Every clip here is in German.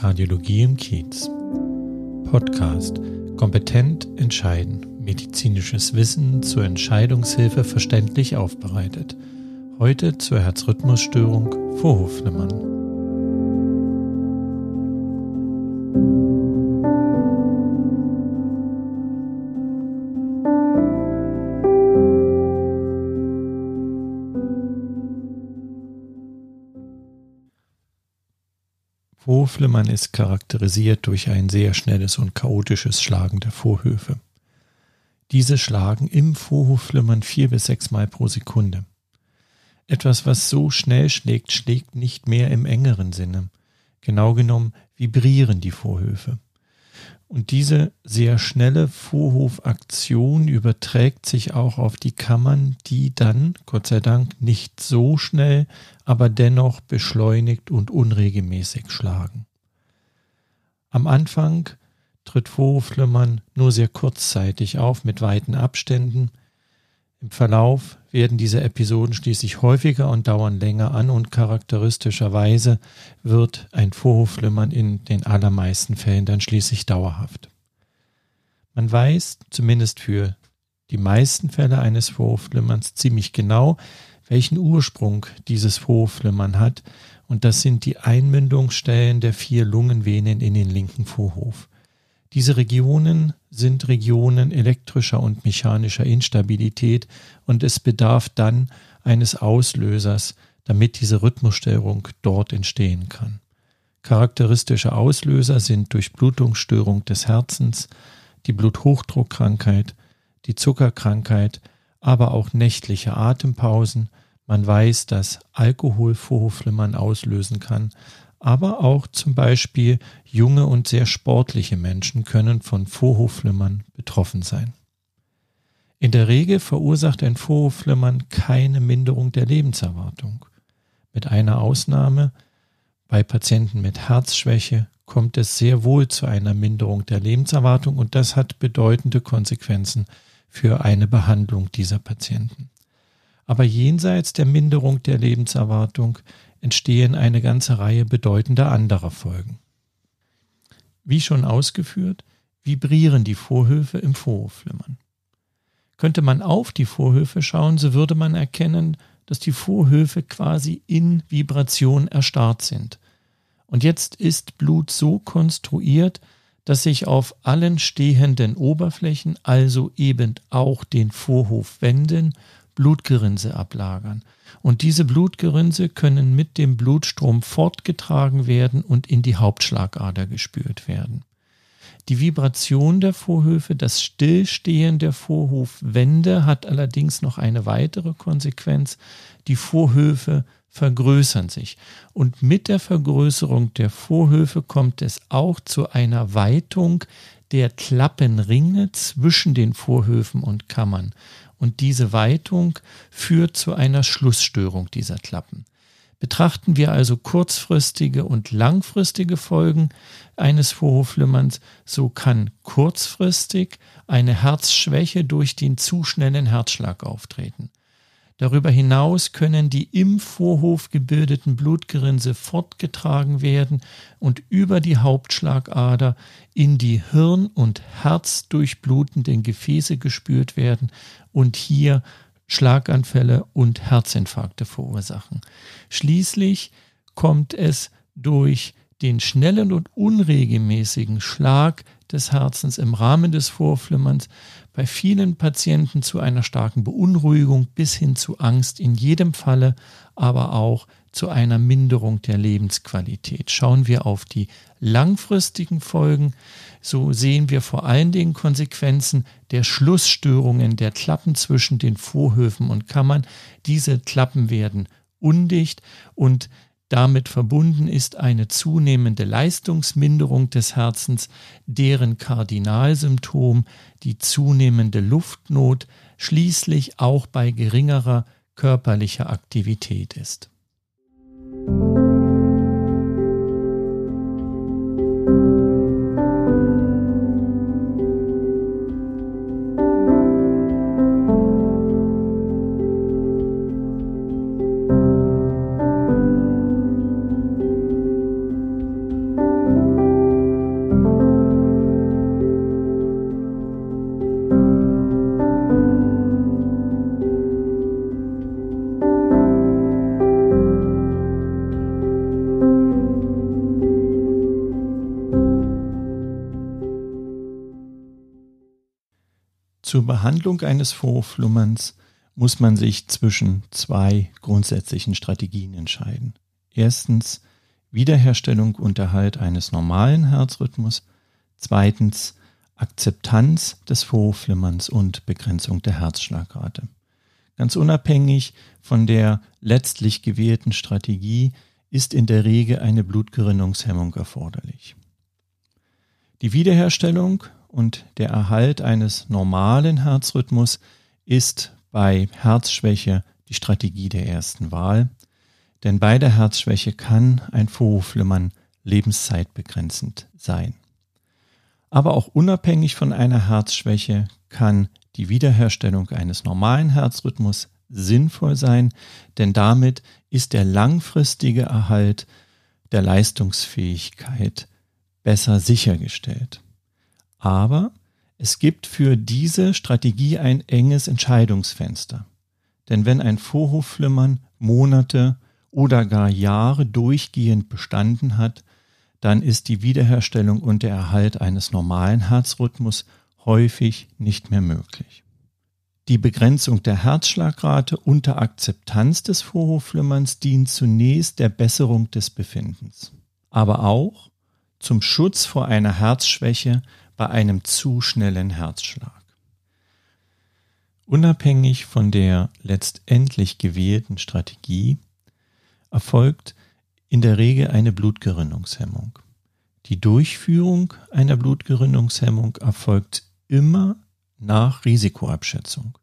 Kardiologie im Kiez. Podcast Kompetent entscheiden. Medizinisches Wissen zur Entscheidungshilfe verständlich aufbereitet. Heute zur Herzrhythmusstörung Vorhofflimmern. Vorflimmern ist charakterisiert durch ein sehr schnelles und chaotisches Schlagen der Vorhöfe. Diese schlagen im Vorhofflimmern vier bis sechs Mal pro Sekunde. Etwas, was so schnell schlägt, schlägt nicht mehr im engeren Sinne. Genau genommen vibrieren die Vorhöfe. Und diese sehr schnelle Vorhofaktion überträgt sich auch auf die Kammern, die dann, Gott sei Dank, nicht so schnell, aber dennoch beschleunigt und unregelmäßig schlagen. Am Anfang tritt Vorhofflimmern nur sehr kurzzeitig auf mit weiten Abständen, im Verlauf werden diese Episoden schließlich häufiger und dauern länger an und charakteristischerweise wird ein Vorhofflimmern in den allermeisten Fällen dann schließlich dauerhaft. Man weiß, zumindest für die meisten Fälle eines Vorhofflimmerns, ziemlich genau, welchen Ursprung dieses Vorhofflimmern hat, und das sind die Einmündungsstellen der vier Lungenvenen in den linken Vorhof. Diese Regionen sind Regionen elektrischer und mechanischer Instabilität und es bedarf dann eines Auslösers, damit diese Rhythmusstörung dort entstehen kann. Charakteristische Auslöser sind Durchblutungsstörung des Herzens, die Bluthochdruckkrankheit, die Zuckerkrankheit, aber auch nächtliche Atempausen. Man weiß, dass Alkohol Vorhofflimmern auslösen kann, aber auch zum Beispiel junge und sehr sportliche Menschen können von Vorhofflimmern betroffen sein. In der Regel verursacht ein Vorhofflimmern keine Minderung der Lebenserwartung. Mit einer Ausnahme, bei Patienten mit Herzschwäche kommt es sehr wohl zu einer Minderung der Lebenserwartung und das hat bedeutende Konsequenzen für eine Behandlung dieser Patienten. Aber jenseits der Minderung der Lebenserwartung entstehen eine ganze Reihe bedeutender anderer Folgen. Wie schon ausgeführt, vibrieren die Vorhöfe im Vorhofflimmern. Könnte man auf die Vorhöfe schauen, so würde man erkennen, dass die Vorhöfe quasi in Vibration erstarrt sind. Und jetzt ist Blut so konstruiert, dass sich auf allen stehenden Oberflächen, also eben auch den Vorhofwänden, Blutgerinse ablagern. Und diese Blutgerinse können mit dem Blutstrom fortgetragen werden und in die Hauptschlagader gespürt werden. Die Vibration der Vorhöfe, das Stillstehen der Vorhofwände hat allerdings noch eine weitere Konsequenz. Die Vorhöfe vergrößern sich. Und mit der Vergrößerung der Vorhöfe kommt es auch zu einer Weitung der Klappenringe zwischen den Vorhöfen und Kammern und diese Weitung führt zu einer Schlussstörung dieser Klappen. Betrachten wir also kurzfristige und langfristige Folgen eines Vorhofflimmerns, so kann kurzfristig eine Herzschwäche durch den zu schnellen Herzschlag auftreten. Darüber hinaus können die im Vorhof gebildeten Blutgerinse fortgetragen werden und über die Hauptschlagader in die Hirn- und Herzdurchblutenden Gefäße gespürt werden und hier Schlaganfälle und Herzinfarkte verursachen. Schließlich kommt es durch den schnellen und unregelmäßigen Schlag des Herzens im Rahmen des Vorflimmerns bei vielen Patienten zu einer starken Beunruhigung bis hin zu Angst, in jedem Falle aber auch zu einer Minderung der Lebensqualität. Schauen wir auf die langfristigen Folgen, so sehen wir vor allen Dingen Konsequenzen der Schlussstörungen der Klappen zwischen den Vorhöfen und Kammern. Diese Klappen werden undicht und damit verbunden ist eine zunehmende Leistungsminderung des Herzens, deren Kardinalsymptom die zunehmende Luftnot schließlich auch bei geringerer körperlicher Aktivität ist. Zur Behandlung eines Vorflummerns muss man sich zwischen zwei grundsätzlichen Strategien entscheiden. Erstens Wiederherstellung und Erhalt eines normalen Herzrhythmus. Zweitens Akzeptanz des Vorflimmerns und Begrenzung der Herzschlagrate. Ganz unabhängig von der letztlich gewählten Strategie ist in der Regel eine Blutgerinnungshemmung erforderlich. Die Wiederherstellung und der Erhalt eines normalen Herzrhythmus ist bei Herzschwäche die Strategie der ersten Wahl, denn bei der Herzschwäche kann ein Vorhofflimmern lebenszeitbegrenzend sein. Aber auch unabhängig von einer Herzschwäche kann die Wiederherstellung eines normalen Herzrhythmus sinnvoll sein, denn damit ist der langfristige Erhalt der Leistungsfähigkeit besser sichergestellt. Aber es gibt für diese Strategie ein enges Entscheidungsfenster. Denn wenn ein Vorhofflimmern Monate oder gar Jahre durchgehend bestanden hat, dann ist die Wiederherstellung und der Erhalt eines normalen Herzrhythmus häufig nicht mehr möglich. Die Begrenzung der Herzschlagrate unter Akzeptanz des Vorhofflimmerns dient zunächst der Besserung des Befindens, aber auch zum Schutz vor einer Herzschwäche bei einem zu schnellen Herzschlag. Unabhängig von der letztendlich gewählten Strategie erfolgt in der Regel eine Blutgerinnungshemmung. Die Durchführung einer Blutgerinnungshemmung erfolgt immer nach Risikoabschätzung,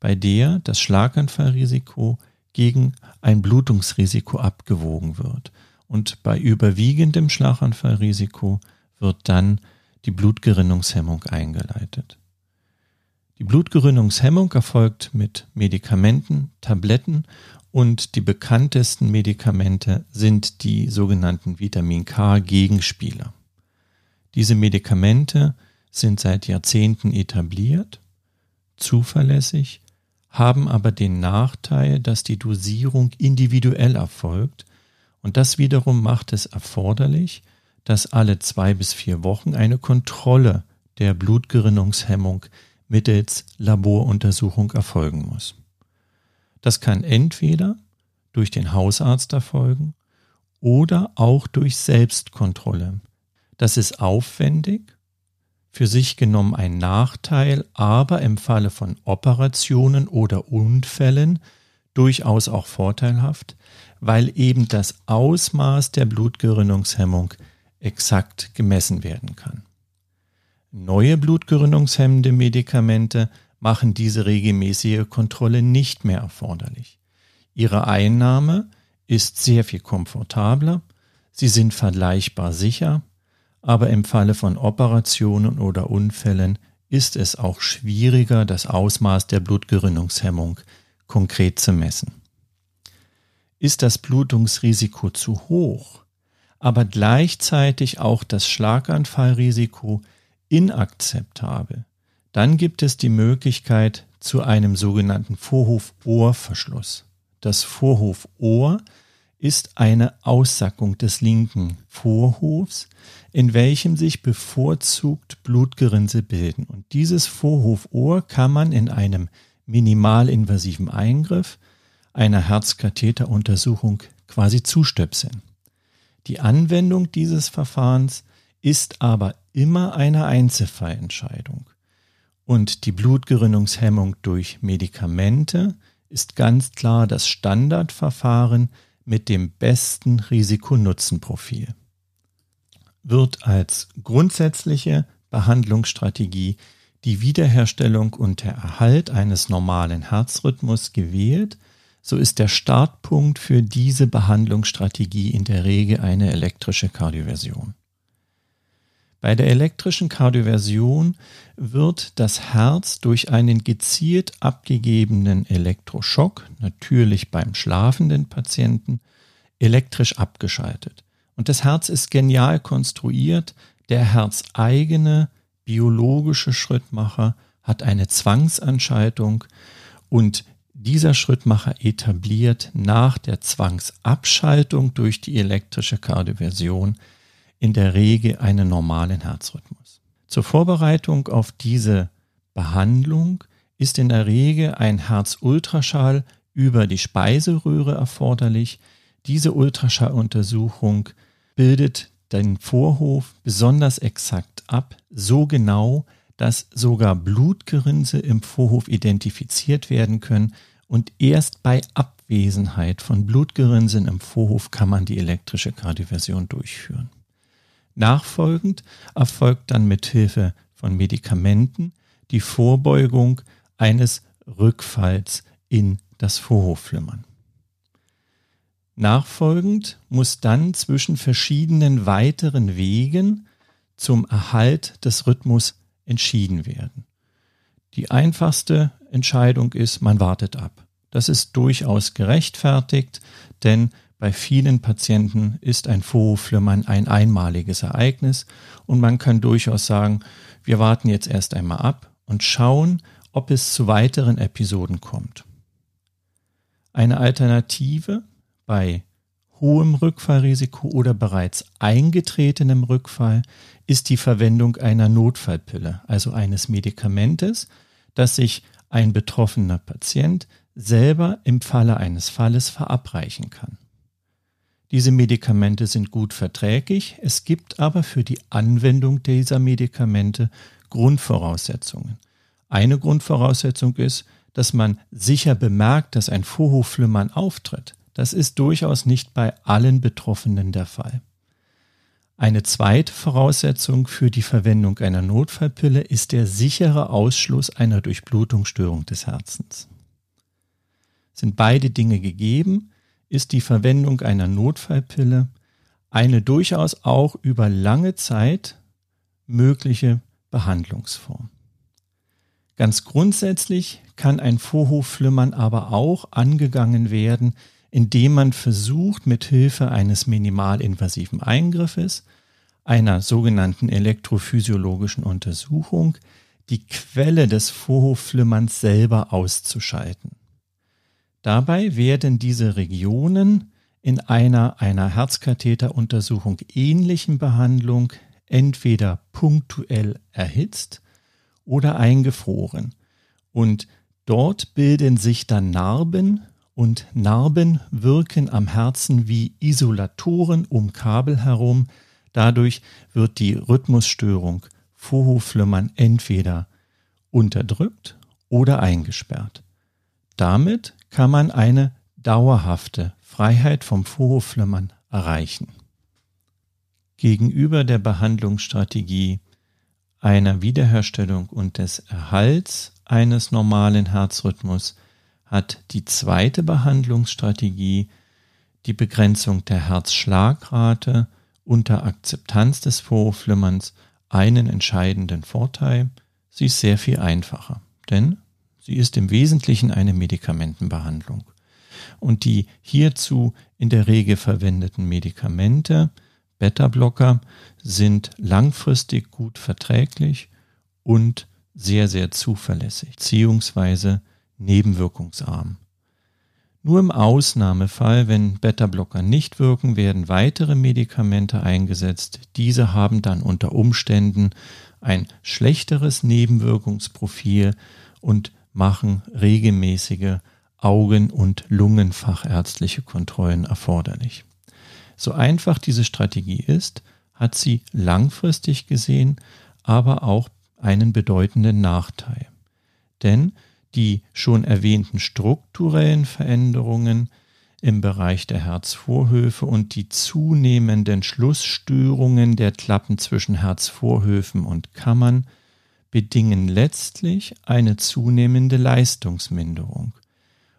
bei der das Schlaganfallrisiko gegen ein Blutungsrisiko abgewogen wird. Und bei überwiegendem Schlaganfallrisiko wird dann die Blutgerinnungshemmung eingeleitet. Die Blutgerinnungshemmung erfolgt mit Medikamenten, Tabletten und die bekanntesten Medikamente sind die sogenannten Vitamin K-Gegenspieler. Diese Medikamente sind seit Jahrzehnten etabliert, zuverlässig, haben aber den Nachteil, dass die Dosierung individuell erfolgt und das wiederum macht es erforderlich, dass alle zwei bis vier Wochen eine Kontrolle der Blutgerinnungshemmung mittels Laboruntersuchung erfolgen muss. Das kann entweder durch den Hausarzt erfolgen oder auch durch Selbstkontrolle. Das ist aufwendig, für sich genommen ein Nachteil, aber im Falle von Operationen oder Unfällen durchaus auch vorteilhaft, weil eben das Ausmaß der Blutgerinnungshemmung exakt gemessen werden kann. Neue blutgerinnungshemmende Medikamente machen diese regelmäßige Kontrolle nicht mehr erforderlich. Ihre Einnahme ist sehr viel komfortabler, sie sind vergleichbar sicher, aber im Falle von Operationen oder Unfällen ist es auch schwieriger, das Ausmaß der Blutgerinnungshemmung konkret zu messen. Ist das Blutungsrisiko zu hoch, aber gleichzeitig auch das Schlaganfallrisiko inakzeptabel, dann gibt es die Möglichkeit zu einem sogenannten Vorhofohrverschluss. Das Vorhofohr ist eine Aussackung des linken Vorhofs, in welchem sich bevorzugt Blutgerinnsel bilden. Und dieses Vorhofohr kann man in einem minimalinvasiven Eingriff einer Herzkatheteruntersuchung quasi zustöpseln. Die Anwendung dieses Verfahrens ist aber immer eine Einzelfallentscheidung. Und die Blutgerinnungshemmung durch Medikamente ist ganz klar das Standardverfahren mit dem besten Risiko-Nutzen-Profil. Wird als grundsätzliche Behandlungsstrategie die Wiederherstellung und der Erhalt eines normalen Herzrhythmus gewählt, so ist der Startpunkt für diese Behandlungsstrategie in der Regel eine elektrische Kardioversion. Bei der elektrischen Kardioversion wird das Herz durch einen gezielt abgegebenen Elektroschock, natürlich beim schlafenden Patienten, elektrisch abgeschaltet. Und das Herz ist genial konstruiert. Der herzeigene biologische Schrittmacher hat eine Zwangsanschaltung und dieser Schrittmacher etabliert nach der Zwangsabschaltung durch die elektrische Kardioversion in der Regel einen normalen Herzrhythmus. Zur Vorbereitung auf diese Behandlung ist in der Regel ein Herzultraschall über die Speiseröhre erforderlich. Diese Ultraschalluntersuchung bildet den Vorhof besonders exakt ab, so genau, dass sogar Blutgerinse im Vorhof identifiziert werden können und erst bei Abwesenheit von Blutgerinnsen im Vorhof kann man die elektrische Kardioversion durchführen. Nachfolgend erfolgt dann mit Hilfe von Medikamenten die Vorbeugung eines Rückfalls in das Vorhofflimmern. Nachfolgend muss dann zwischen verschiedenen weiteren Wegen zum Erhalt des Rhythmus entschieden werden. Die einfachste Entscheidung ist, man wartet ab. Das ist durchaus gerechtfertigt, denn bei vielen Patienten ist ein Vorhofflimmern ein einmaliges Ereignis und man kann durchaus sagen, wir warten jetzt erst einmal ab und schauen, ob es zu weiteren Episoden kommt. Eine Alternative bei hohem Rückfallrisiko oder bereits eingetretenem Rückfall ist die Verwendung einer Notfallpille, also eines Medikamentes, das sich ein betroffener Patient selber im Falle eines Falles verabreichen kann. Diese Medikamente sind gut verträglich, es gibt aber für die Anwendung dieser Medikamente Grundvoraussetzungen. Eine Grundvoraussetzung ist, dass man sicher bemerkt, dass ein Vorhofflimmern auftritt. Das ist durchaus nicht bei allen Betroffenen der Fall. Eine zweite Voraussetzung für die Verwendung einer Notfallpille ist der sichere Ausschluss einer Durchblutungsstörung des Herzens. Sind beide Dinge gegeben, ist die Verwendung einer Notfallpille eine durchaus auch über lange Zeit mögliche Behandlungsform. Ganz grundsätzlich kann ein Vorhofflimmern aber auch angegangen werden, indem man versucht, mit Hilfe eines minimalinvasiven Eingriffes, einer sogenannten elektrophysiologischen Untersuchung, die Quelle des Vorhofflimmerns selber auszuschalten. Dabei werden diese Regionen in einer einer Herzkatheteruntersuchung ähnlichen Behandlung entweder punktuell erhitzt oder eingefroren und dort bilden sich dann Narben und Narben wirken am Herzen wie Isolatoren um Kabel herum. Dadurch wird die Rhythmusstörung Vorhofflimmern entweder unterdrückt oder eingesperrt. Damit kann man eine dauerhafte Freiheit vom Vorhofflimmern erreichen. Gegenüber der Behandlungsstrategie einer Wiederherstellung und des Erhalts eines normalen Herzrhythmus hat die zweite Behandlungsstrategie die Begrenzung der Herzschlagrate unter Akzeptanz des Vorhofflimmerns einen entscheidenden Vorteil. Sie ist sehr viel einfacher, denn sie ist im Wesentlichen eine Medikamentenbehandlung. Und die hierzu in der Regel verwendeten Medikamente, Beta-Blocker, sind langfristig gut verträglich und sehr, sehr zuverlässig, beziehungsweise nebenwirkungsarm. Nur im Ausnahmefall, wenn Beta-Blocker nicht wirken, werden weitere Medikamente eingesetzt. Diese haben dann unter Umständen ein schlechteres Nebenwirkungsprofil und machen regelmäßige Augen- und Lungenfachärztliche Kontrollen erforderlich. So einfach diese Strategie ist, hat sie langfristig gesehen aber auch einen bedeutenden Nachteil. Denn die schon erwähnten strukturellen Veränderungen im Bereich der Herzvorhöfe und die zunehmenden Schlussstörungen der Klappen zwischen Herzvorhöfen und Kammern bedingen letztlich eine zunehmende Leistungsminderung.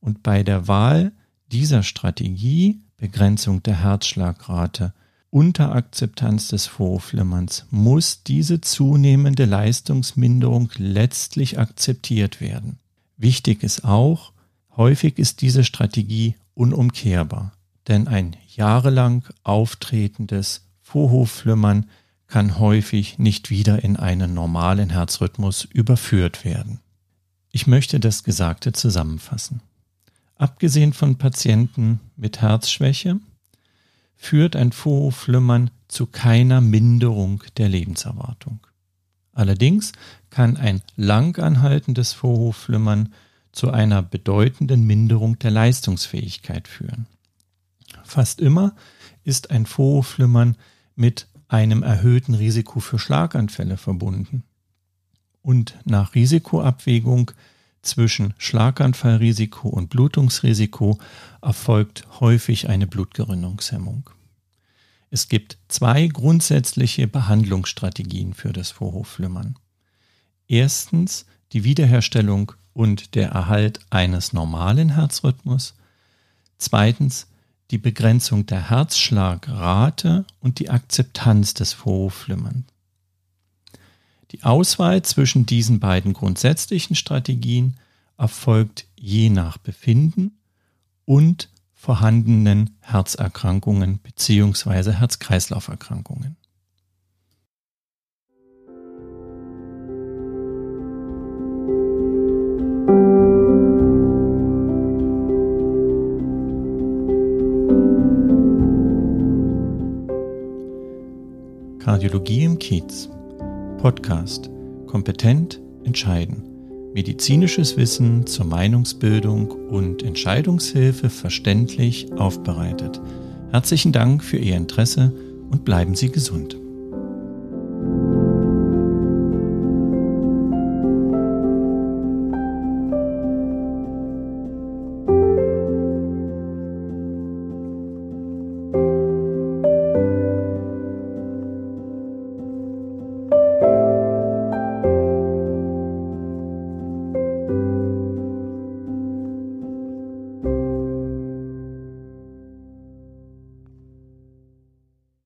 Und bei der Wahl dieser Strategie, Begrenzung der Herzschlagrate, unter Akzeptanz des Vorflimmerns muss diese zunehmende Leistungsminderung letztlich akzeptiert werden. Wichtig ist auch, häufig ist diese Strategie unumkehrbar, denn ein jahrelang auftretendes Vorhofflimmern kann häufig nicht wieder in einen normalen Herzrhythmus überführt werden. Ich möchte das Gesagte zusammenfassen. Abgesehen von Patienten mit Herzschwäche führt ein Vorhofflimmern zu keiner Minderung der Lebenserwartung. Allerdings kann ein lang anhaltendes Vorhofflimmern zu einer bedeutenden Minderung der Leistungsfähigkeit führen. Fast immer ist ein Vorhofflimmern mit einem erhöhten Risiko für Schlaganfälle verbunden. Und nach Risikoabwägung zwischen Schlaganfallrisiko und Blutungsrisiko erfolgt häufig eine Blutgerinnungshemmung. Es gibt zwei grundsätzliche Behandlungsstrategien für das Vorhofflimmern. Erstens die Wiederherstellung und der Erhalt eines normalen Herzrhythmus. Zweitens die Begrenzung der Herzschlagrate und die Akzeptanz des Vorhofflimmerns. Die Auswahl zwischen diesen beiden grundsätzlichen Strategien erfolgt je nach Befinden und vorhandenen Herzerkrankungen bzw. Herz-Kreislauf-Erkrankungen. Kardiologie im Kiez. Podcast. Kompetent entscheiden. Medizinisches Wissen zur Meinungsbildung und Entscheidungshilfe verständlich aufbereitet. Herzlichen Dank für Ihr Interesse und bleiben Sie gesund.